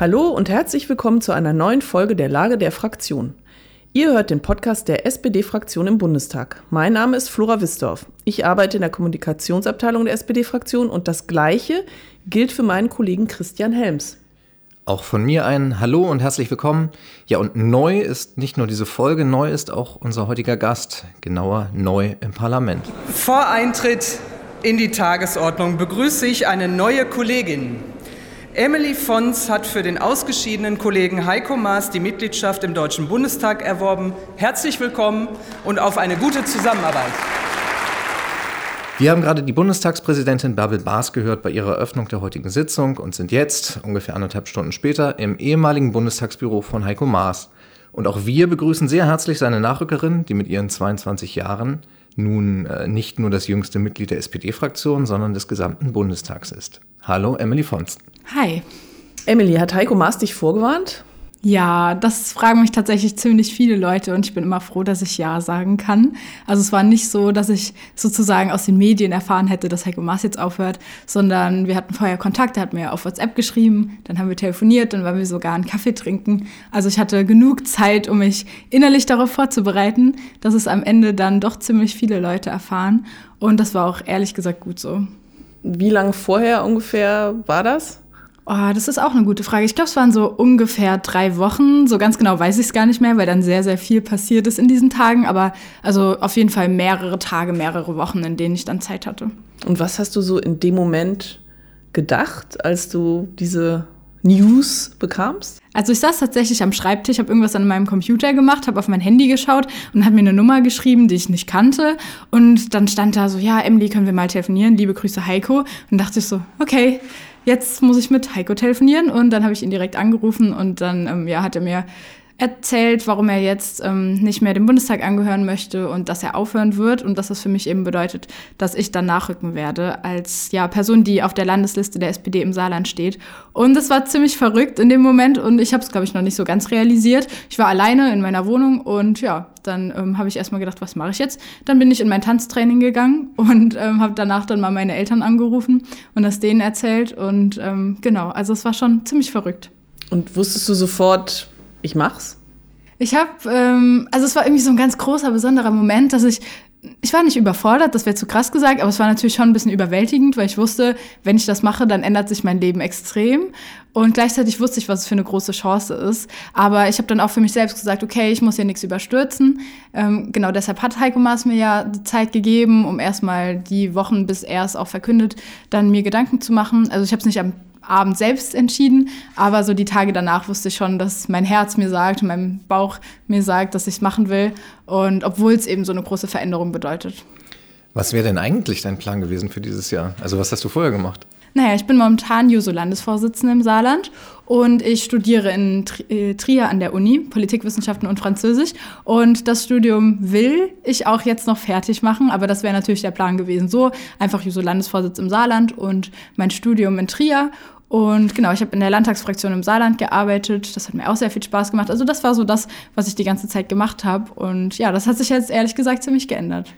Hallo und herzlich willkommen zu einer neuen Folge der Lage der Fraktion. Ihr hört den Podcast der SPD-Fraktion im Bundestag. Mein Name ist Flora Wisdorf. Ich arbeite in der Kommunikationsabteilung der SPD-Fraktion und das Gleiche gilt für meinen Kollegen Christian Helms. Auch von mir ein Hallo und herzlich willkommen. Ja, und neu ist nicht nur diese Folge, neu ist auch unser heutiger Gast, genauer neu im Parlament. Vor Eintritt in die Tagesordnung begrüße ich eine neue Kollegin. Emily Fons hat für den ausgeschiedenen Kollegen Heiko Maas die Mitgliedschaft im Deutschen Bundestag erworben. Herzlich willkommen und auf eine gute Zusammenarbeit. Wir haben gerade die Bundestagspräsidentin Bärbel Baas gehört bei ihrer Eröffnung der heutigen Sitzung und sind jetzt, ungefähr anderthalb Stunden später, im ehemaligen Bundestagsbüro von Heiko Maas. Und auch wir begrüßen sehr herzlich seine Nachrückerin, die mit ihren 22 Jahren nun äh, nicht nur das jüngste Mitglied der SPD-Fraktion, sondern des gesamten Bundestags ist. Hallo, Emily Fons. Hi. Emily, hat Heiko Maas dich vorgewarnt? Ja, das fragen mich tatsächlich ziemlich viele Leute und ich bin immer froh, dass ich Ja sagen kann. Also es war nicht so, dass ich sozusagen aus den Medien erfahren hätte, dass Heiko Maas jetzt aufhört, sondern wir hatten vorher Kontakt, er hat mir auf WhatsApp geschrieben, dann haben wir telefoniert, dann waren wir sogar einen Kaffee trinken. Also ich hatte genug Zeit, um mich innerlich darauf vorzubereiten, dass es am Ende dann doch ziemlich viele Leute erfahren und das war auch ehrlich gesagt gut so. Wie lange vorher ungefähr war das? Oh, das ist auch eine gute Frage. Ich glaube, es waren so ungefähr drei Wochen. So ganz genau weiß ich es gar nicht mehr, weil dann sehr, sehr viel passiert ist in diesen Tagen. Aber also auf jeden Fall mehrere Tage, mehrere Wochen, in denen ich dann Zeit hatte. Und was hast du so in dem Moment gedacht, als du diese News bekamst? Also ich saß tatsächlich am Schreibtisch, habe irgendwas an meinem Computer gemacht, habe auf mein Handy geschaut und hat mir eine Nummer geschrieben, die ich nicht kannte. Und dann stand da so, ja, Emily, können wir mal telefonieren? Liebe Grüße, Heiko. Und dachte ich so, okay, jetzt muss ich mit Heiko telefonieren. Und dann habe ich ihn direkt angerufen und dann ähm, ja, hat er mir erzählt, warum er jetzt ähm, nicht mehr dem Bundestag angehören möchte und dass er aufhören wird und dass das für mich eben bedeutet, dass ich dann nachrücken werde als ja, Person, die auf der Landesliste der SPD im Saarland steht. Und es war ziemlich verrückt in dem Moment und ich habe es, glaube ich, noch nicht so ganz realisiert. Ich war alleine in meiner Wohnung und ja, dann ähm, habe ich erstmal gedacht, was mache ich jetzt? Dann bin ich in mein Tanztraining gegangen und ähm, habe danach dann mal meine Eltern angerufen und das denen erzählt und ähm, genau, also es war schon ziemlich verrückt. Und wusstest du sofort, ich mach's? Ich habe, ähm, also es war irgendwie so ein ganz großer, besonderer Moment, dass ich, ich war nicht überfordert, das wäre zu krass gesagt, aber es war natürlich schon ein bisschen überwältigend, weil ich wusste, wenn ich das mache, dann ändert sich mein Leben extrem. Und gleichzeitig wusste ich, was es für eine große Chance ist. Aber ich habe dann auch für mich selbst gesagt, okay, ich muss hier nichts überstürzen. Ähm, genau deshalb hat Heiko Maas mir ja die Zeit gegeben, um erstmal die Wochen, bis er es auch verkündet, dann mir Gedanken zu machen. Also ich habe es nicht am Abend selbst entschieden, aber so die Tage danach wusste ich schon, dass mein Herz mir sagt, mein Bauch mir sagt, dass ich es machen will und obwohl es eben so eine große Veränderung bedeutet. Was wäre denn eigentlich dein Plan gewesen für dieses Jahr? Also was hast du vorher gemacht? Naja, ich bin momentan Juso-Landesvorsitzende im Saarland und ich studiere in äh, Trier an der Uni Politikwissenschaften und Französisch. Und das Studium will ich auch jetzt noch fertig machen, aber das wäre natürlich der Plan gewesen. So einfach Juso-Landesvorsitz im Saarland und mein Studium in Trier. Und genau, ich habe in der Landtagsfraktion im Saarland gearbeitet. Das hat mir auch sehr viel Spaß gemacht. Also das war so das, was ich die ganze Zeit gemacht habe. Und ja, das hat sich jetzt ehrlich gesagt ziemlich geändert.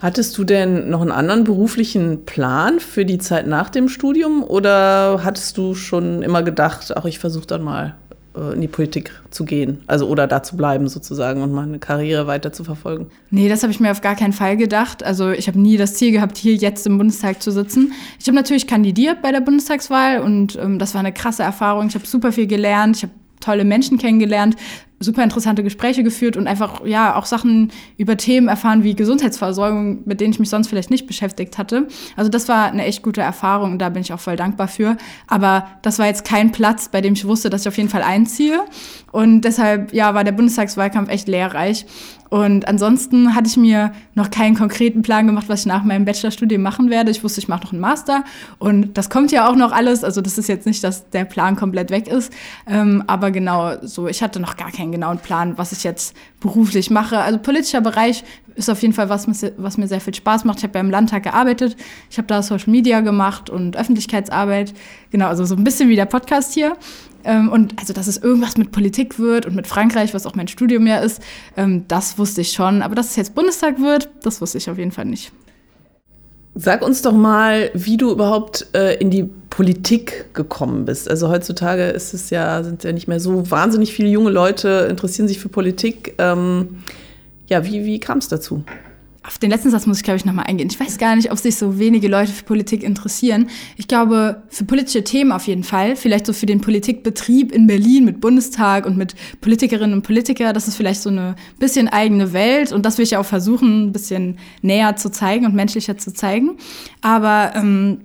Hattest du denn noch einen anderen beruflichen Plan für die Zeit nach dem Studium oder hattest du schon immer gedacht, ach, ich versuche dann mal äh, in die Politik zu gehen, also oder da zu bleiben sozusagen und meine Karriere weiter zu verfolgen? Nee, das habe ich mir auf gar keinen Fall gedacht. Also ich habe nie das Ziel gehabt, hier jetzt im Bundestag zu sitzen. Ich habe natürlich kandidiert bei der Bundestagswahl und ähm, das war eine krasse Erfahrung. Ich habe super viel gelernt. Ich habe tolle Menschen kennengelernt, super interessante Gespräche geführt und einfach ja auch Sachen über Themen erfahren wie Gesundheitsversorgung, mit denen ich mich sonst vielleicht nicht beschäftigt hatte. Also das war eine echt gute Erfahrung und da bin ich auch voll dankbar für. Aber das war jetzt kein Platz, bei dem ich wusste, dass ich auf jeden Fall einziehe. Und deshalb ja war der Bundestagswahlkampf echt lehrreich. Und ansonsten hatte ich mir noch keinen konkreten Plan gemacht, was ich nach meinem Bachelorstudium machen werde. Ich wusste, ich mache noch einen Master und das kommt ja auch noch alles. Also das ist jetzt nicht, dass der Plan komplett weg ist. Ähm, aber genau so, ich hatte noch gar keinen genauen Plan, was ich jetzt beruflich mache. Also politischer Bereich ist auf jeden Fall was, was mir sehr viel Spaß macht. Ich habe ja im Landtag gearbeitet. Ich habe da Social Media gemacht und Öffentlichkeitsarbeit. Genau, also so ein bisschen wie der Podcast hier. Ähm, und also, dass es irgendwas mit Politik wird und mit Frankreich, was auch mein Studium ja ist, ähm, das wusste ich schon. Aber dass es jetzt Bundestag wird, das wusste ich auf jeden Fall nicht. Sag uns doch mal, wie du überhaupt äh, in die Politik gekommen bist. Also heutzutage ist es ja, sind ja nicht mehr so wahnsinnig viele junge Leute, interessieren sich für Politik. Ähm, ja, wie, wie kam es dazu? Auf den letzten Satz muss ich, glaube ich, nochmal eingehen. Ich weiß gar nicht, ob sich so wenige Leute für Politik interessieren. Ich glaube, für politische Themen auf jeden Fall. Vielleicht so für den Politikbetrieb in Berlin mit Bundestag und mit Politikerinnen und Politikern. Das ist vielleicht so eine bisschen eigene Welt. Und das will ich ja auch versuchen, ein bisschen näher zu zeigen und menschlicher zu zeigen. Aber ähm,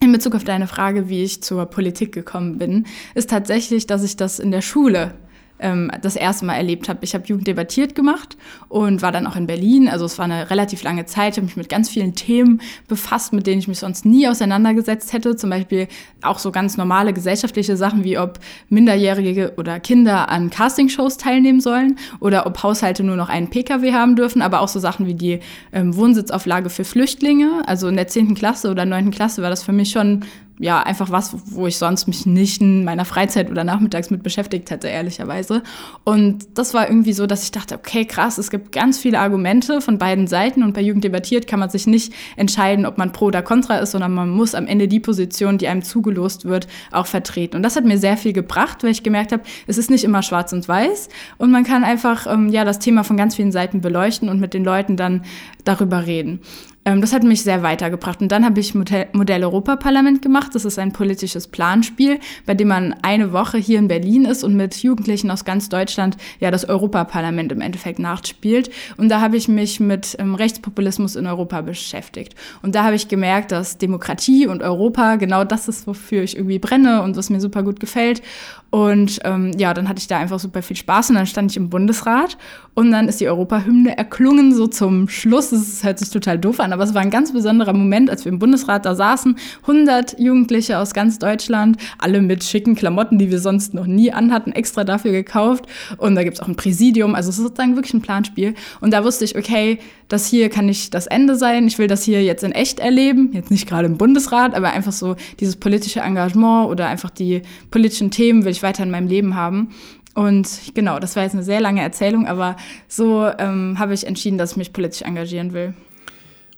in Bezug auf deine Frage, wie ich zur Politik gekommen bin, ist tatsächlich, dass ich das in der Schule ähm, das erste Mal erlebt habe. Ich habe Jugend debattiert gemacht und war dann auch in Berlin. Also es war eine relativ lange Zeit. Ich habe mich mit ganz vielen Themen befasst, mit denen ich mich sonst nie auseinandergesetzt hätte. Zum Beispiel auch so ganz normale gesellschaftliche Sachen wie ob Minderjährige oder Kinder an Castingshows teilnehmen sollen oder ob Haushalte nur noch einen Pkw haben dürfen, aber auch so Sachen wie die ähm, Wohnsitzauflage für Flüchtlinge. Also in der 10. Klasse oder 9. Klasse war das für mich schon ja, einfach was, wo ich sonst mich nicht in meiner Freizeit oder nachmittags mit beschäftigt hätte, ehrlicherweise. Und das war irgendwie so, dass ich dachte, okay, krass, es gibt ganz viele Argumente von beiden Seiten und bei Jugend debattiert kann man sich nicht entscheiden, ob man pro oder contra ist, sondern man muss am Ende die Position, die einem zugelost wird, auch vertreten. Und das hat mir sehr viel gebracht, weil ich gemerkt habe, es ist nicht immer schwarz und weiß und man kann einfach, ähm, ja, das Thema von ganz vielen Seiten beleuchten und mit den Leuten dann darüber reden. Ähm, das hat mich sehr weitergebracht. Und dann habe ich Modell, Modell Europaparlament gemacht. Das ist ein politisches Planspiel, bei dem man eine Woche hier in Berlin ist und mit Jugendlichen aus ganz Deutschland ja das Europaparlament im Endeffekt nachspielt. Und da habe ich mich mit ähm, Rechtspopulismus in Europa beschäftigt. Und da habe ich gemerkt, dass Demokratie und Europa genau das ist, wofür ich irgendwie brenne und was mir super gut gefällt. Und ähm, ja, dann hatte ich da einfach super viel Spaß und dann stand ich im Bundesrat und dann ist die Europahymne erklungen, so zum Schluss. Das hört sich total doof an, aber es war ein ganz besonderer Moment, als wir im Bundesrat da saßen. 100 Jugendliche aus ganz Deutschland, alle mit schicken Klamotten, die wir sonst noch nie anhatten, extra dafür gekauft. Und da gibt's auch ein Präsidium, also es ist sozusagen wirklich ein Planspiel. Und da wusste ich, okay, das hier kann nicht das Ende sein. Ich will das hier jetzt in echt erleben. Jetzt nicht gerade im Bundesrat, aber einfach so dieses politische Engagement oder einfach die politischen Themen will ich weiter in meinem Leben haben. Und genau, das war jetzt eine sehr lange Erzählung, aber so ähm, habe ich entschieden, dass ich mich politisch engagieren will.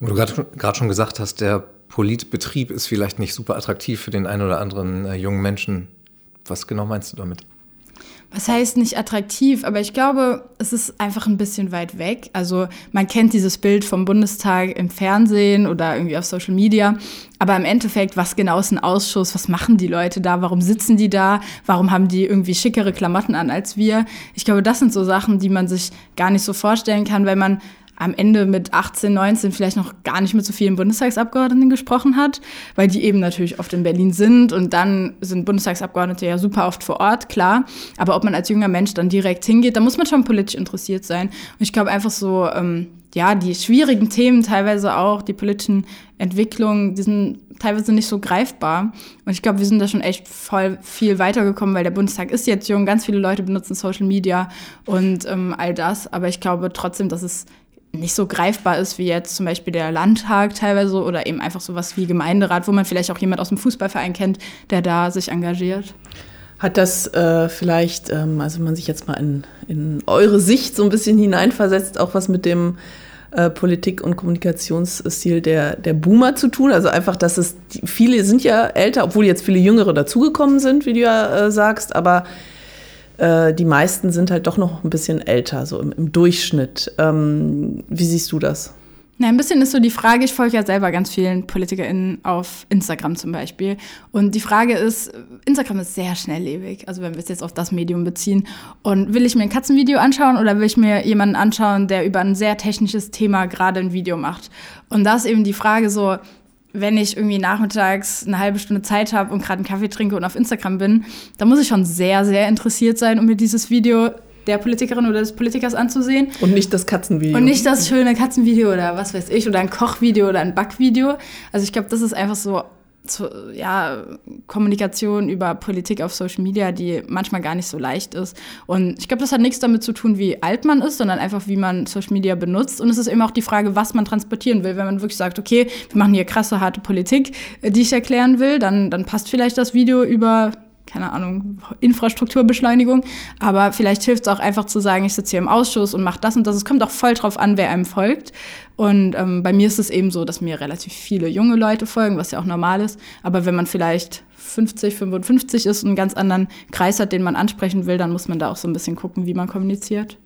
Wo du gerade schon gesagt hast, der Politbetrieb ist vielleicht nicht super attraktiv für den einen oder anderen äh, jungen Menschen. Was genau meinst du damit? Was heißt nicht attraktiv, aber ich glaube, es ist einfach ein bisschen weit weg. Also man kennt dieses Bild vom Bundestag im Fernsehen oder irgendwie auf Social Media, aber im Endeffekt, was genau ist ein Ausschuss? Was machen die Leute da? Warum sitzen die da? Warum haben die irgendwie schickere Klamotten an als wir? Ich glaube, das sind so Sachen, die man sich gar nicht so vorstellen kann, weil man am Ende mit 18, 19 vielleicht noch gar nicht mit so vielen Bundestagsabgeordneten gesprochen hat, weil die eben natürlich oft in Berlin sind und dann sind Bundestagsabgeordnete ja super oft vor Ort, klar. Aber ob man als junger Mensch dann direkt hingeht, da muss man schon politisch interessiert sein. Und ich glaube einfach so, ähm, ja, die schwierigen Themen teilweise auch, die politischen Entwicklungen, die sind teilweise nicht so greifbar. Und ich glaube, wir sind da schon echt voll viel weitergekommen, weil der Bundestag ist jetzt jung, ganz viele Leute benutzen Social Media und ähm, all das. Aber ich glaube trotzdem, dass es nicht so greifbar ist wie jetzt zum Beispiel der Landtag teilweise oder eben einfach sowas wie Gemeinderat, wo man vielleicht auch jemand aus dem Fußballverein kennt, der da sich engagiert. Hat das äh, vielleicht, ähm, also man sich jetzt mal in, in eure Sicht so ein bisschen hineinversetzt, auch was mit dem äh, Politik- und Kommunikationsstil der, der Boomer zu tun? Also einfach, dass es, viele sind ja älter, obwohl jetzt viele Jüngere dazugekommen sind, wie du ja äh, sagst, aber äh, die meisten sind halt doch noch ein bisschen älter, so im, im Durchschnitt. Ähm, wie siehst du das? Na, ein bisschen ist so die Frage, ich folge ja selber ganz vielen PolitikerInnen auf Instagram zum Beispiel. Und die Frage ist, Instagram ist sehr schnelllebig, also wenn wir es jetzt auf das Medium beziehen. Und will ich mir ein Katzenvideo anschauen oder will ich mir jemanden anschauen, der über ein sehr technisches Thema gerade ein Video macht? Und da ist eben die Frage so, wenn ich irgendwie nachmittags eine halbe Stunde Zeit habe und gerade einen Kaffee trinke und auf Instagram bin, dann muss ich schon sehr, sehr interessiert sein, um mir dieses Video der Politikerin oder des Politikers anzusehen. Und nicht das Katzenvideo. Und nicht das schöne Katzenvideo oder was weiß ich, oder ein Kochvideo oder ein Backvideo. Also ich glaube, das ist einfach so zu, ja, Kommunikation über Politik auf Social Media, die manchmal gar nicht so leicht ist. Und ich glaube, das hat nichts damit zu tun, wie alt man ist, sondern einfach, wie man Social Media benutzt. Und es ist eben auch die Frage, was man transportieren will. Wenn man wirklich sagt, okay, wir machen hier krasse, harte Politik, äh, die ich erklären will, dann, dann passt vielleicht das Video über keine Ahnung, Infrastrukturbeschleunigung. Aber vielleicht hilft es auch einfach zu sagen, ich sitze hier im Ausschuss und mache das und das. Es kommt auch voll drauf an, wer einem folgt. Und ähm, bei mir ist es eben so, dass mir relativ viele junge Leute folgen, was ja auch normal ist. Aber wenn man vielleicht 50, 55 ist und einen ganz anderen Kreis hat, den man ansprechen will, dann muss man da auch so ein bisschen gucken, wie man kommuniziert.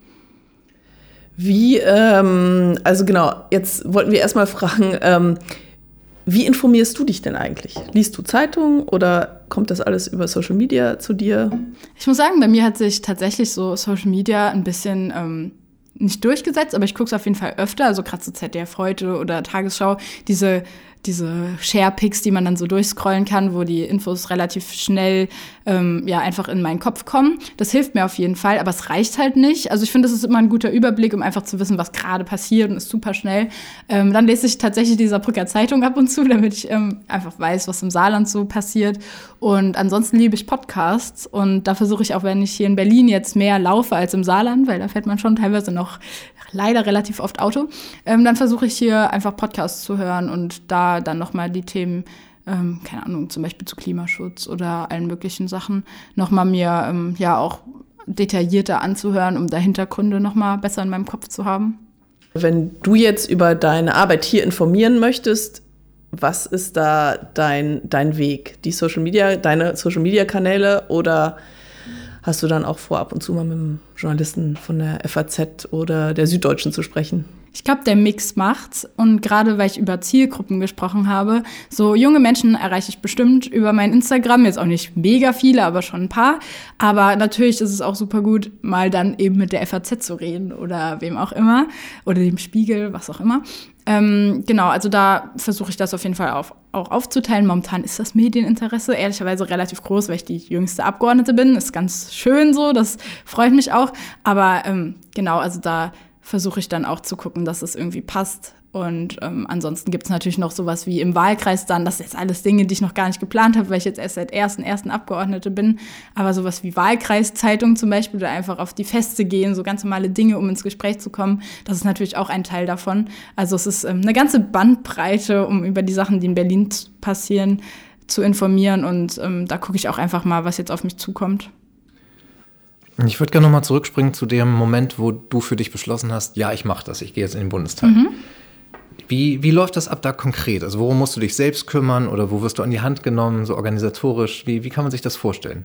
Wie, ähm, also genau, jetzt wollten wir erstmal fragen, ähm, wie informierst du dich denn eigentlich? Liest du Zeitungen oder kommt das alles über Social Media zu dir? Ich muss sagen, bei mir hat sich tatsächlich so Social Media ein bisschen ähm, nicht durchgesetzt, aber ich gucke es auf jeden Fall öfter, also gerade so ZDF heute oder Tagesschau, diese diese Share-Picks, die man dann so durchscrollen kann, wo die Infos relativ schnell ähm, ja einfach in meinen Kopf kommen. Das hilft mir auf jeden Fall, aber es reicht halt nicht. Also ich finde, das ist immer ein guter Überblick, um einfach zu wissen, was gerade passiert und ist super schnell. Ähm, dann lese ich tatsächlich die Saarbrücker Zeitung ab und zu, damit ich ähm, einfach weiß, was im Saarland so passiert. Und ansonsten liebe ich Podcasts und da versuche ich auch, wenn ich hier in Berlin jetzt mehr laufe als im Saarland, weil da fährt man schon teilweise noch leider relativ oft Auto, ähm, dann versuche ich hier einfach Podcasts zu hören und da dann nochmal die Themen, ähm, keine Ahnung, zum Beispiel zu Klimaschutz oder allen möglichen Sachen, nochmal mir ähm, ja auch detaillierter anzuhören, um da Hintergründe nochmal besser in meinem Kopf zu haben. Wenn du jetzt über deine Arbeit hier informieren möchtest, was ist da dein, dein Weg? Die Social Media, deine Social Media Kanäle oder hast du dann auch vor, ab und zu mal mit einem Journalisten von der FAZ oder der Süddeutschen zu sprechen? Ich glaube, der Mix macht's. Und gerade weil ich über Zielgruppen gesprochen habe, so junge Menschen erreiche ich bestimmt über mein Instagram. Jetzt auch nicht mega viele, aber schon ein paar. Aber natürlich ist es auch super gut, mal dann eben mit der FAZ zu reden oder wem auch immer. Oder dem Spiegel, was auch immer. Ähm, genau, also da versuche ich das auf jeden Fall auf, auch aufzuteilen. Momentan ist das Medieninteresse ehrlicherweise relativ groß, weil ich die jüngste Abgeordnete bin. Ist ganz schön so, das freut mich auch. Aber ähm, genau, also da versuche ich dann auch zu gucken, dass es irgendwie passt. Und ähm, ansonsten gibt es natürlich noch sowas wie im Wahlkreis dann, das sind jetzt alles Dinge, die ich noch gar nicht geplant habe, weil ich jetzt erst seit ersten ersten Abgeordnete bin. Aber sowas wie Wahlkreiszeitung zum Beispiel oder einfach auf die Feste gehen, so ganz normale Dinge, um ins Gespräch zu kommen, das ist natürlich auch ein Teil davon. Also es ist ähm, eine ganze Bandbreite, um über die Sachen, die in Berlin passieren, zu informieren. Und ähm, da gucke ich auch einfach mal, was jetzt auf mich zukommt. Ich würde gerne nochmal zurückspringen zu dem Moment, wo du für dich beschlossen hast, ja, ich mache das, ich gehe jetzt in den Bundestag. Mhm. Wie, wie läuft das ab da konkret? Also worum musst du dich selbst kümmern oder wo wirst du an die Hand genommen, so organisatorisch? Wie, wie kann man sich das vorstellen?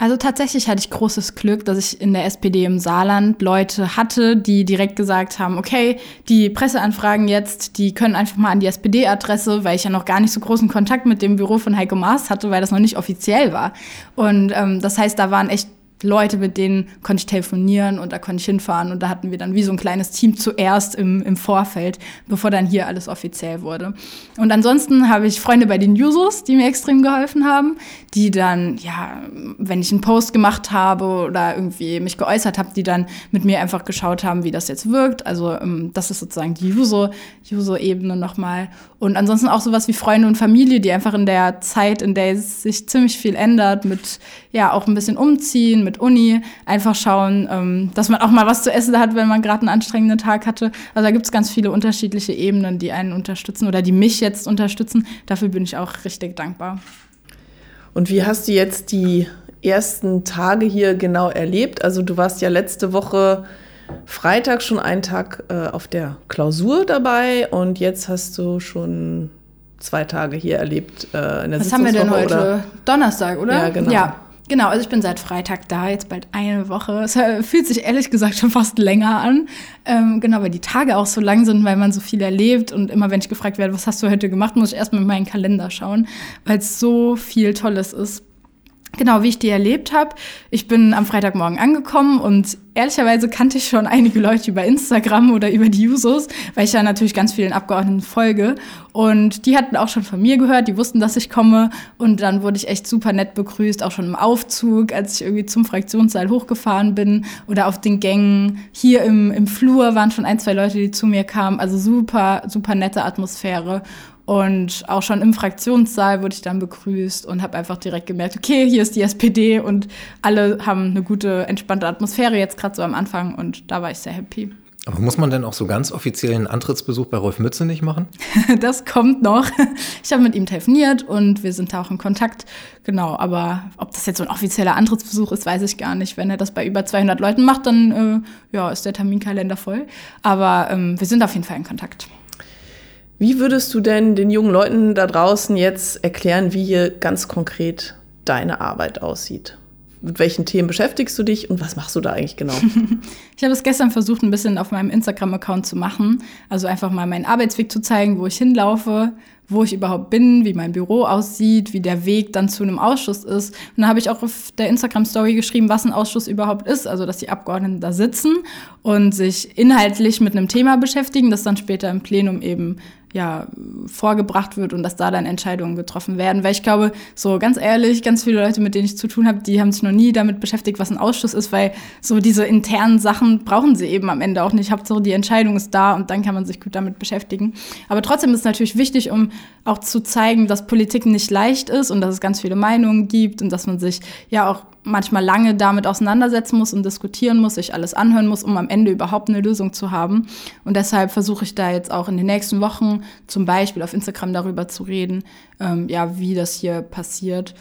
Also tatsächlich hatte ich großes Glück, dass ich in der SPD im Saarland Leute hatte, die direkt gesagt haben, okay, die Presseanfragen jetzt, die können einfach mal an die SPD-Adresse, weil ich ja noch gar nicht so großen Kontakt mit dem Büro von Heiko Maas hatte, weil das noch nicht offiziell war. Und ähm, das heißt, da waren echt Leute, mit denen konnte ich telefonieren und da konnte ich hinfahren. Und da hatten wir dann wie so ein kleines Team zuerst im, im Vorfeld, bevor dann hier alles offiziell wurde. Und ansonsten habe ich Freunde bei den Jusos, die mir extrem geholfen haben, die dann, ja, wenn ich einen Post gemacht habe oder irgendwie mich geäußert habe, die dann mit mir einfach geschaut haben, wie das jetzt wirkt. Also ähm, das ist sozusagen die Juso-Ebene nochmal. Und ansonsten auch sowas wie Freunde und Familie, die einfach in der Zeit, in der es sich ziemlich viel ändert, mit ja auch ein bisschen umziehen, mit Uni, einfach schauen, ähm, dass man auch mal was zu essen hat, wenn man gerade einen anstrengenden Tag hatte. Also da gibt es ganz viele unterschiedliche Ebenen, die einen unterstützen oder die mich jetzt unterstützen. Dafür bin ich auch richtig dankbar. Und wie hast du jetzt die ersten Tage hier genau erlebt? Also du warst ja letzte Woche Freitag schon einen Tag äh, auf der Klausur dabei und jetzt hast du schon zwei Tage hier erlebt äh, in der Was haben wir denn heute? Oder? Donnerstag, oder? Ja, genau. Ja. Genau, also ich bin seit Freitag da, jetzt bald eine Woche. Es äh, fühlt sich ehrlich gesagt schon fast länger an. Ähm, genau, weil die Tage auch so lang sind, weil man so viel erlebt. Und immer wenn ich gefragt werde, was hast du heute gemacht, muss ich erstmal in meinen Kalender schauen, weil es so viel Tolles ist. Genau, wie ich die erlebt habe. Ich bin am Freitagmorgen angekommen und ehrlicherweise kannte ich schon einige Leute über Instagram oder über die Usos, weil ich ja natürlich ganz vielen Abgeordneten folge. Und die hatten auch schon von mir gehört, die wussten, dass ich komme. Und dann wurde ich echt super nett begrüßt, auch schon im Aufzug, als ich irgendwie zum Fraktionssaal hochgefahren bin oder auf den Gängen. Hier im, im Flur waren schon ein, zwei Leute, die zu mir kamen. Also super, super nette Atmosphäre. Und auch schon im Fraktionssaal wurde ich dann begrüßt und habe einfach direkt gemerkt, okay, hier ist die SPD und alle haben eine gute, entspannte Atmosphäre jetzt gerade so am Anfang und da war ich sehr happy. Aber muss man denn auch so ganz offiziell einen Antrittsbesuch bei Rolf Mütze nicht machen? Das kommt noch. Ich habe mit ihm telefoniert und wir sind da auch in Kontakt. Genau, aber ob das jetzt so ein offizieller Antrittsbesuch ist, weiß ich gar nicht. Wenn er das bei über 200 Leuten macht, dann äh, ja, ist der Terminkalender voll. Aber ähm, wir sind auf jeden Fall in Kontakt. Wie würdest du denn den jungen Leuten da draußen jetzt erklären, wie hier ganz konkret deine Arbeit aussieht? Mit welchen Themen beschäftigst du dich und was machst du da eigentlich genau? ich habe es gestern versucht, ein bisschen auf meinem Instagram-Account zu machen. Also einfach mal meinen Arbeitsweg zu zeigen, wo ich hinlaufe, wo ich überhaupt bin, wie mein Büro aussieht, wie der Weg dann zu einem Ausschuss ist. Und dann habe ich auch auf der Instagram-Story geschrieben, was ein Ausschuss überhaupt ist. Also, dass die Abgeordneten da sitzen und sich inhaltlich mit einem Thema beschäftigen, das dann später im Plenum eben ja, vorgebracht wird und dass da dann Entscheidungen getroffen werden. Weil ich glaube, so ganz ehrlich, ganz viele Leute, mit denen ich zu tun habe, die haben sich noch nie damit beschäftigt, was ein Ausschuss ist, weil so diese internen Sachen brauchen sie eben am Ende auch nicht. Hauptsache die Entscheidung ist da und dann kann man sich gut damit beschäftigen. Aber trotzdem ist es natürlich wichtig, um auch zu zeigen, dass Politik nicht leicht ist und dass es ganz viele Meinungen gibt und dass man sich ja auch manchmal lange damit auseinandersetzen muss und diskutieren muss, sich alles anhören muss, um am Ende überhaupt eine Lösung zu haben. Und deshalb versuche ich da jetzt auch in den nächsten Wochen zum Beispiel auf Instagram darüber zu reden, ähm, ja, wie das hier passiert.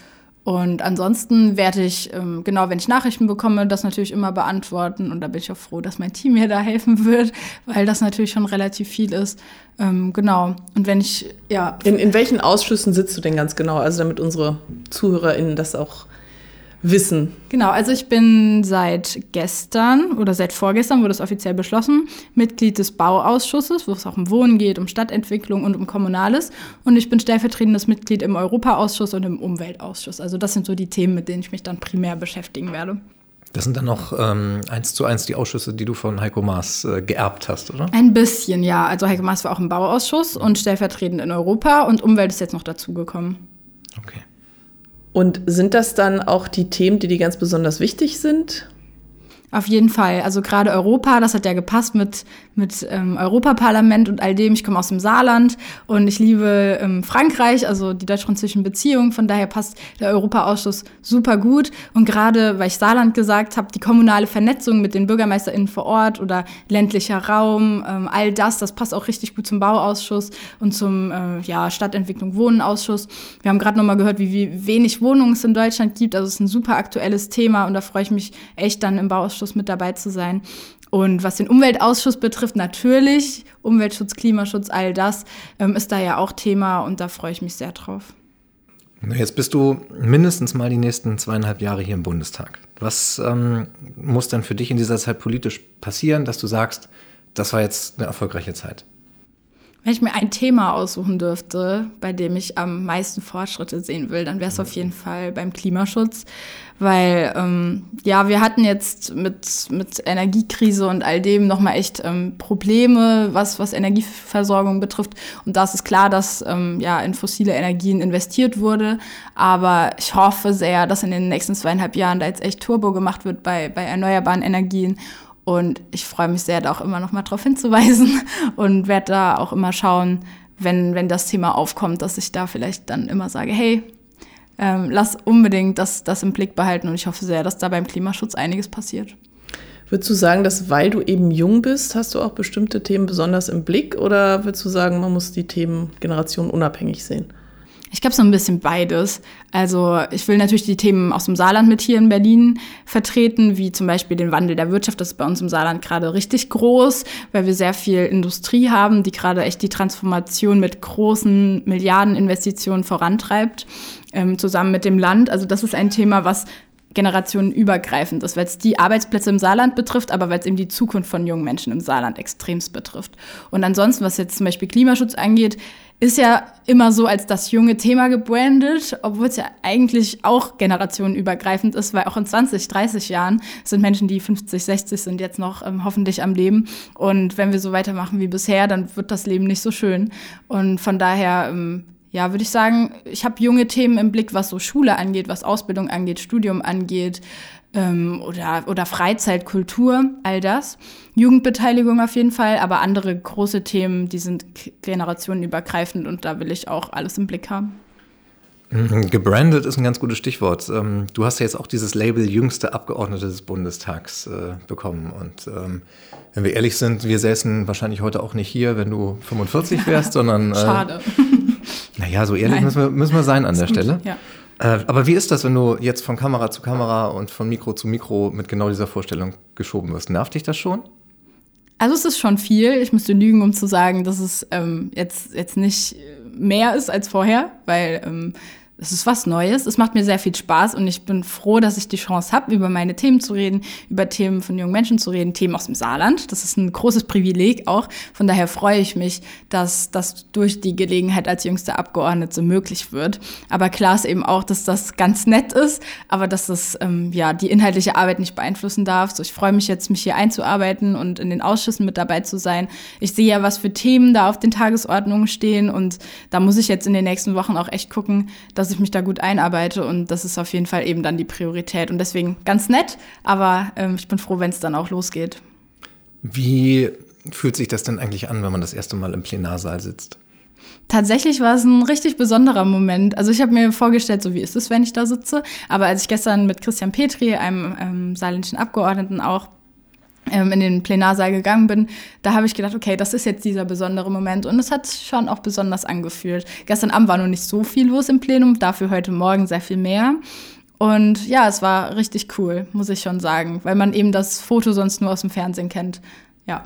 Und ansonsten werde ich, ähm, genau, wenn ich Nachrichten bekomme, das natürlich immer beantworten. Und da bin ich auch froh, dass mein Team mir da helfen wird, weil das natürlich schon relativ viel ist. Ähm, genau. Und wenn ich, ja. In, in welchen Ausschüssen sitzt du denn ganz genau? Also damit unsere ZuhörerInnen das auch wissen. Genau, also ich bin seit gestern oder seit vorgestern wurde es offiziell beschlossen, Mitglied des Bauausschusses, wo es auch um Wohnen geht, um Stadtentwicklung und um Kommunales. Und ich bin stellvertretendes Mitglied im Europaausschuss und im Umweltausschuss. Also das sind so die Themen, mit denen ich mich dann primär beschäftigen werde. Das sind dann noch ähm, eins zu eins die Ausschüsse, die du von Heiko Maas äh, geerbt hast, oder? Ein bisschen, ja. Also Heiko Maas war auch im Bauausschuss und stellvertretend in Europa und Umwelt ist jetzt noch dazugekommen. Okay. Und sind das dann auch die Themen, die dir ganz besonders wichtig sind? Auf jeden Fall. Also gerade Europa, das hat ja gepasst mit, mit ähm, Europaparlament und all dem. Ich komme aus dem Saarland und ich liebe ähm, Frankreich, also die deutsch-französischen Beziehungen. Von daher passt der Europaausschuss super gut. Und gerade, weil ich Saarland gesagt habe, die kommunale Vernetzung mit den BürgermeisterInnen vor Ort oder ländlicher Raum, ähm, all das, das passt auch richtig gut zum Bauausschuss und zum äh, ja, Stadtentwicklung Wohnenausschuss. Wir haben gerade nochmal gehört, wie, wie wenig Wohnungen es in Deutschland gibt. Also es ist ein super aktuelles Thema und da freue ich mich echt dann im Bauausschuss mit dabei zu sein. Und was den Umweltausschuss betrifft, natürlich, Umweltschutz, Klimaschutz, all das ähm, ist da ja auch Thema und da freue ich mich sehr drauf. Jetzt bist du mindestens mal die nächsten zweieinhalb Jahre hier im Bundestag. Was ähm, muss denn für dich in dieser Zeit politisch passieren, dass du sagst, das war jetzt eine erfolgreiche Zeit? Wenn ich mir ein Thema aussuchen dürfte, bei dem ich am meisten Fortschritte sehen will, dann wäre es auf jeden Fall beim Klimaschutz. Weil, ähm, ja, wir hatten jetzt mit, mit Energiekrise und all dem nochmal echt ähm, Probleme, was, was Energieversorgung betrifft. Und da ist es klar, dass ähm, ja, in fossile Energien investiert wurde. Aber ich hoffe sehr, dass in den nächsten zweieinhalb Jahren da jetzt echt Turbo gemacht wird bei, bei erneuerbaren Energien und ich freue mich sehr, da auch immer noch mal darauf hinzuweisen und werde da auch immer schauen, wenn, wenn das Thema aufkommt, dass ich da vielleicht dann immer sage, hey, ähm, lass unbedingt das, das im Blick behalten. Und ich hoffe sehr, dass da beim Klimaschutz einiges passiert. Würdest du sagen, dass weil du eben jung bist, hast du auch bestimmte Themen besonders im Blick? Oder würdest du sagen, man muss die Themen generationenunabhängig sehen? Ich glaube so ein bisschen beides. Also ich will natürlich die Themen aus dem Saarland mit hier in Berlin vertreten, wie zum Beispiel den Wandel der Wirtschaft. Das ist bei uns im Saarland gerade richtig groß, weil wir sehr viel Industrie haben, die gerade echt die Transformation mit großen Milliardeninvestitionen vorantreibt, ähm, zusammen mit dem Land. Also das ist ein Thema, was generationenübergreifend ist, weil es die Arbeitsplätze im Saarland betrifft, aber weil es eben die Zukunft von jungen Menschen im Saarland extremst betrifft. Und ansonsten, was jetzt zum Beispiel Klimaschutz angeht, ist ja immer so als das junge Thema gebrandet, obwohl es ja eigentlich auch generationenübergreifend ist, weil auch in 20, 30 Jahren sind Menschen, die 50, 60 sind, jetzt noch ähm, hoffentlich am Leben. Und wenn wir so weitermachen wie bisher, dann wird das Leben nicht so schön. Und von daher, ähm, ja, würde ich sagen, ich habe junge Themen im Blick, was so Schule angeht, was Ausbildung angeht, Studium angeht, ähm, oder, oder Freizeit, Kultur, all das. Jugendbeteiligung auf jeden Fall, aber andere große Themen, die sind generationenübergreifend und da will ich auch alles im Blick haben. Mhm, gebrandet ist ein ganz gutes Stichwort. Ähm, du hast ja jetzt auch dieses Label jüngste Abgeordnete des Bundestags äh, bekommen. Und ähm, wenn wir ehrlich sind, wir säßen wahrscheinlich heute auch nicht hier, wenn du 45 wärst, sondern. Äh, Schade. Naja, so ehrlich müssen wir, müssen wir sein an der gut, Stelle. Ja. Äh, aber wie ist das, wenn du jetzt von Kamera zu Kamera und von Mikro zu Mikro mit genau dieser Vorstellung geschoben wirst? Nervt dich das schon? Also es ist schon viel. Ich müsste lügen, um zu sagen, dass es ähm, jetzt, jetzt nicht mehr ist als vorher, weil ähm, es ist was Neues. Es macht mir sehr viel Spaß und ich bin froh, dass ich die Chance habe, über meine Themen zu reden, über Themen von jungen Menschen zu reden, Themen aus dem Saarland. Das ist ein großes Privileg auch. Von daher freue ich mich, dass das durch die Gelegenheit als jüngste Abgeordnete möglich wird. Aber klar ist eben auch, dass das ganz nett ist, aber dass das ähm, ja die inhaltliche Arbeit nicht beeinflussen darf. So, ich freue mich jetzt, mich hier einzuarbeiten und in den Ausschüssen mit dabei zu sein. Ich sehe ja, was für Themen da auf den Tagesordnungen stehen und da muss ich jetzt in den nächsten Wochen auch echt gucken, dass dass ich mich da gut einarbeite und das ist auf jeden Fall eben dann die Priorität. Und deswegen ganz nett, aber ähm, ich bin froh, wenn es dann auch losgeht. Wie fühlt sich das denn eigentlich an, wenn man das erste Mal im Plenarsaal sitzt? Tatsächlich war es ein richtig besonderer Moment. Also ich habe mir vorgestellt, so wie ist es, wenn ich da sitze. Aber als ich gestern mit Christian Petri, einem ähm, saarländischen Abgeordneten, auch in den Plenarsaal gegangen bin, da habe ich gedacht, okay, das ist jetzt dieser besondere Moment und es hat schon auch besonders angefühlt. Gestern Abend war noch nicht so viel los im Plenum, dafür heute Morgen sehr viel mehr. Und ja, es war richtig cool, muss ich schon sagen, weil man eben das Foto sonst nur aus dem Fernsehen kennt. Ja.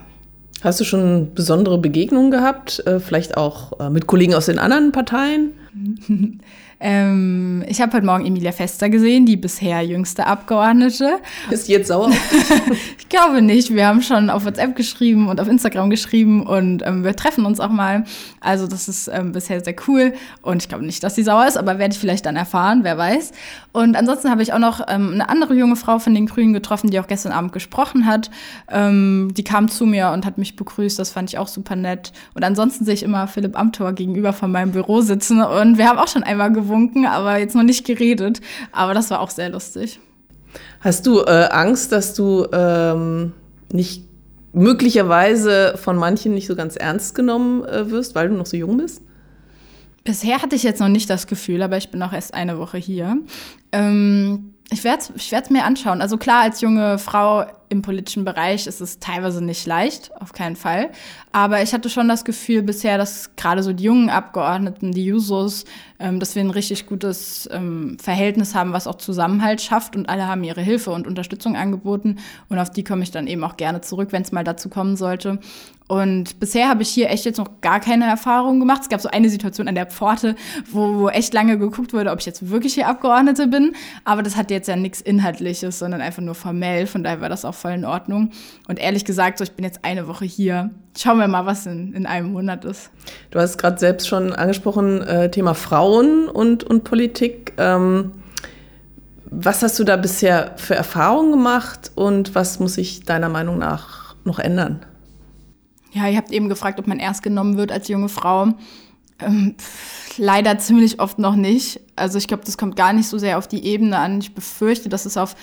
Hast du schon besondere Begegnungen gehabt, äh, vielleicht auch äh, mit Kollegen aus den anderen Parteien? Ähm, ich habe heute Morgen Emilia Fester gesehen, die bisher jüngste Abgeordnete. Ist jetzt sauer? ich glaube nicht. Wir haben schon auf WhatsApp geschrieben und auf Instagram geschrieben und ähm, wir treffen uns auch mal. Also das ist ähm, bisher sehr cool und ich glaube nicht, dass sie sauer ist, aber werde ich vielleicht dann erfahren, wer weiß. Und ansonsten habe ich auch noch ähm, eine andere junge Frau von den Grünen getroffen, die auch gestern Abend gesprochen hat. Ähm, die kam zu mir und hat mich begrüßt. Das fand ich auch super nett. Und ansonsten sehe ich immer Philipp Amthor gegenüber von meinem Büro sitzen und wir haben auch schon einmal gewohnt gewunken, aber jetzt noch nicht geredet. Aber das war auch sehr lustig. Hast du äh, Angst, dass du ähm, nicht möglicherweise von manchen nicht so ganz ernst genommen äh, wirst, weil du noch so jung bist? Bisher hatte ich jetzt noch nicht das Gefühl, aber ich bin auch erst eine Woche hier. Ähm, ich werde es ich mir anschauen. Also klar, als junge Frau im politischen Bereich ist es teilweise nicht leicht, auf keinen Fall. Aber ich hatte schon das Gefühl bisher, dass gerade so die jungen Abgeordneten, die Jusos, ähm, dass wir ein richtig gutes ähm, Verhältnis haben, was auch Zusammenhalt schafft und alle haben ihre Hilfe und Unterstützung angeboten. Und auf die komme ich dann eben auch gerne zurück, wenn es mal dazu kommen sollte. Und bisher habe ich hier echt jetzt noch gar keine Erfahrung gemacht. Es gab so eine Situation an der Pforte, wo, wo echt lange geguckt wurde, ob ich jetzt wirklich hier Abgeordnete bin. Aber das hat jetzt ja nichts Inhaltliches, sondern einfach nur formell. Von daher war das auch voll in Ordnung. Und ehrlich gesagt, so, ich bin jetzt eine Woche hier. Schauen wir mal, was in, in einem Monat ist. Du hast gerade selbst schon angesprochen, äh, Thema Frauen und, und Politik. Ähm, was hast du da bisher für Erfahrungen gemacht und was muss sich deiner Meinung nach noch ändern? Ja, ihr habt eben gefragt, ob man erst genommen wird als junge Frau. Ähm, leider ziemlich oft noch nicht. Also ich glaube, das kommt gar nicht so sehr auf die Ebene an. Ich befürchte, dass es auf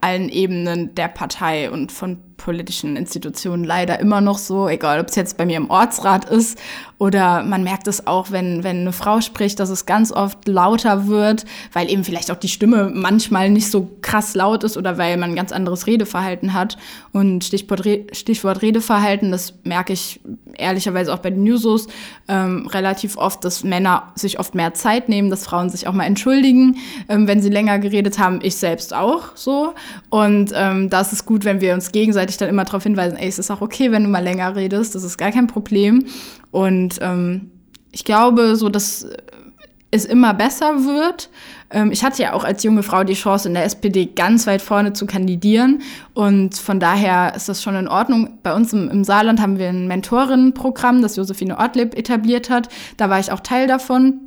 allen Ebenen der Partei und von politischen Institutionen leider immer noch so, egal ob es jetzt bei mir im Ortsrat ist oder man merkt es auch, wenn, wenn eine Frau spricht, dass es ganz oft lauter wird, weil eben vielleicht auch die Stimme manchmal nicht so krass laut ist oder weil man ein ganz anderes Redeverhalten hat. Und Stichwort, Stichwort Redeverhalten, das merke ich ehrlicherweise auch bei den Newsos ähm, relativ oft, dass Männer sich oft mehr Zeit nehmen, dass Frauen sich auch mal entschuldigen, ähm, wenn sie länger geredet haben. Ich selbst auch so. Und ähm, da ist es gut, wenn wir uns gegenseitig dann immer darauf hinweisen, ey, es ist auch okay, wenn du mal länger redest, das ist gar kein Problem. Und ähm, ich glaube, so dass es immer besser wird. Ähm, ich hatte ja auch als junge Frau die Chance, in der SPD ganz weit vorne zu kandidieren. Und von daher ist das schon in Ordnung. Bei uns im, im Saarland haben wir ein Mentorinnenprogramm, das Josephine Ortlieb etabliert hat. Da war ich auch Teil davon.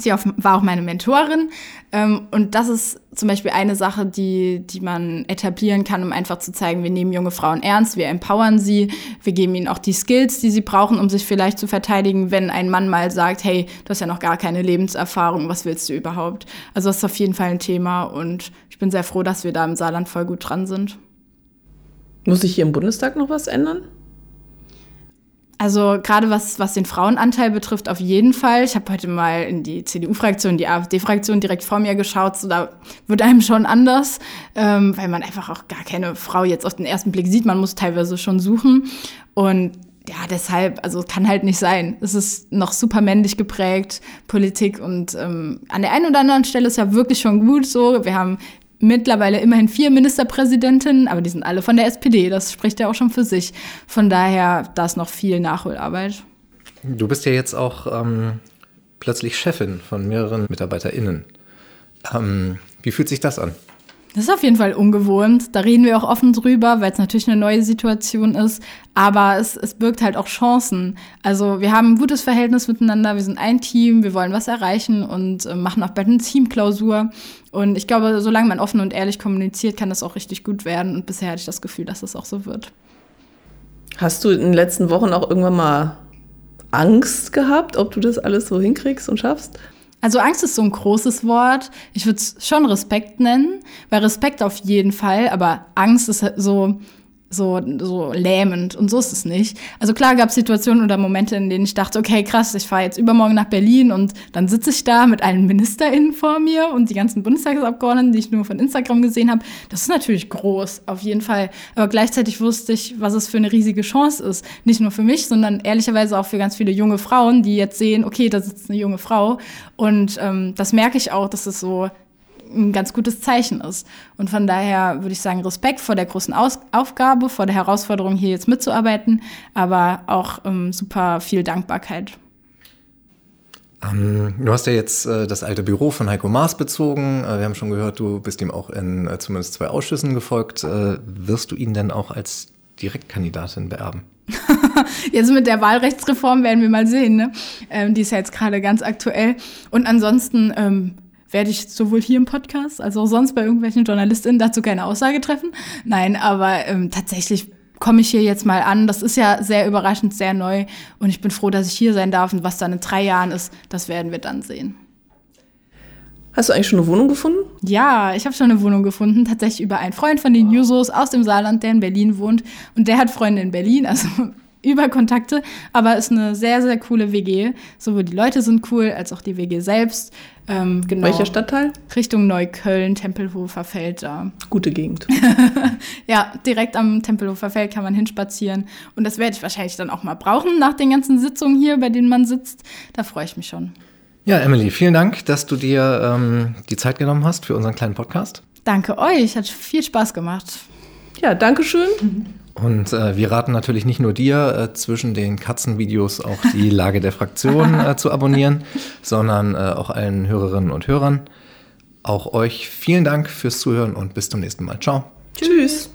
Sie war auch meine Mentorin. Ähm, und das ist zum Beispiel eine Sache, die, die man etablieren kann, um einfach zu zeigen, wir nehmen junge Frauen ernst, wir empowern sie, wir geben ihnen auch die Skills, die sie brauchen, um sich vielleicht zu verteidigen, wenn ein Mann mal sagt, hey, du hast ja noch gar keine Lebenserfahrung, was willst du überhaupt? Also das ist auf jeden Fall ein Thema und ich bin sehr froh, dass wir da im Saarland voll gut dran sind. Muss sich hier im Bundestag noch was ändern? Also gerade was, was den Frauenanteil betrifft, auf jeden Fall. Ich habe heute mal in die CDU-Fraktion, die AfD-Fraktion direkt vor mir geschaut. So, da wird einem schon anders, ähm, weil man einfach auch gar keine Frau jetzt auf den ersten Blick sieht. Man muss teilweise schon suchen. Und ja, deshalb, also kann halt nicht sein. Es ist noch super männlich geprägt, Politik. Und ähm, an der einen oder anderen Stelle ist ja wirklich schon gut so. Wir haben mittlerweile immerhin vier Ministerpräsidentinnen, aber die sind alle von der SPD. Das spricht ja auch schon für sich. Von daher, da ist noch viel Nachholarbeit. Du bist ja jetzt auch ähm, plötzlich Chefin von mehreren MitarbeiterInnen. Ähm, wie fühlt sich das an? Das ist auf jeden Fall ungewohnt. Da reden wir auch offen drüber, weil es natürlich eine neue Situation ist. Aber es, es birgt halt auch Chancen. Also wir haben ein gutes Verhältnis miteinander. Wir sind ein Team. Wir wollen was erreichen und äh, machen auch bald eine Teamklausur. Und ich glaube, solange man offen und ehrlich kommuniziert, kann das auch richtig gut werden. Und bisher hatte ich das Gefühl, dass das auch so wird. Hast du in den letzten Wochen auch irgendwann mal Angst gehabt, ob du das alles so hinkriegst und schaffst? Also Angst ist so ein großes Wort. Ich würde es schon Respekt nennen, weil Respekt auf jeden Fall, aber Angst ist so, so, so lähmend und so ist es nicht. Also klar gab es Situationen oder Momente, in denen ich dachte, okay, krass, ich fahre jetzt übermorgen nach Berlin und dann sitze ich da mit allen MinisterInnen vor mir und die ganzen Bundestagsabgeordneten, die ich nur von Instagram gesehen habe. Das ist natürlich groß, auf jeden Fall. Aber gleichzeitig wusste ich, was es für eine riesige Chance ist. Nicht nur für mich, sondern ehrlicherweise auch für ganz viele junge Frauen, die jetzt sehen, okay, da sitzt eine junge Frau. Und ähm, das merke ich auch, dass es so ein ganz gutes Zeichen ist. Und von daher würde ich sagen, Respekt vor der großen Aus Aufgabe, vor der Herausforderung, hier jetzt mitzuarbeiten, aber auch ähm, super viel Dankbarkeit. Ähm, du hast ja jetzt äh, das alte Büro von Heiko Maas bezogen. Äh, wir haben schon gehört, du bist ihm auch in äh, zumindest zwei Ausschüssen gefolgt. Äh, wirst du ihn denn auch als Direktkandidatin beerben? jetzt mit der Wahlrechtsreform werden wir mal sehen. Ne? Ähm, die ist ja jetzt gerade ganz aktuell. Und ansonsten ähm, werde ich sowohl hier im Podcast als auch sonst bei irgendwelchen JournalistInnen dazu keine Aussage treffen. Nein, aber ähm, tatsächlich komme ich hier jetzt mal an. Das ist ja sehr überraschend, sehr neu. Und ich bin froh, dass ich hier sein darf. Und was dann in drei Jahren ist, das werden wir dann sehen. Hast du eigentlich schon eine Wohnung gefunden? Ja, ich habe schon eine Wohnung gefunden. Tatsächlich über einen Freund von den Jusos aus dem Saarland, der in Berlin wohnt. Und der hat Freunde in Berlin. Also über Kontakte, aber ist eine sehr, sehr coole WG. Sowohl die Leute sind cool, als auch die WG selbst. Ähm, genau. Welcher Stadtteil? Richtung Neukölln, Tempelhofer Feld da. Gute Gegend. ja, direkt am Tempelhofer Feld kann man hinspazieren. Und das werde ich wahrscheinlich dann auch mal brauchen nach den ganzen Sitzungen hier, bei denen man sitzt. Da freue ich mich schon. Ja, Emily, vielen Dank, dass du dir ähm, die Zeit genommen hast für unseren kleinen Podcast. Danke euch, hat viel Spaß gemacht. Ja, danke schön. Mhm. Und äh, wir raten natürlich nicht nur dir, äh, zwischen den Katzenvideos auch die Lage der Fraktion äh, zu abonnieren, sondern äh, auch allen Hörerinnen und Hörern. Auch euch vielen Dank fürs Zuhören und bis zum nächsten Mal. Ciao. Tschüss.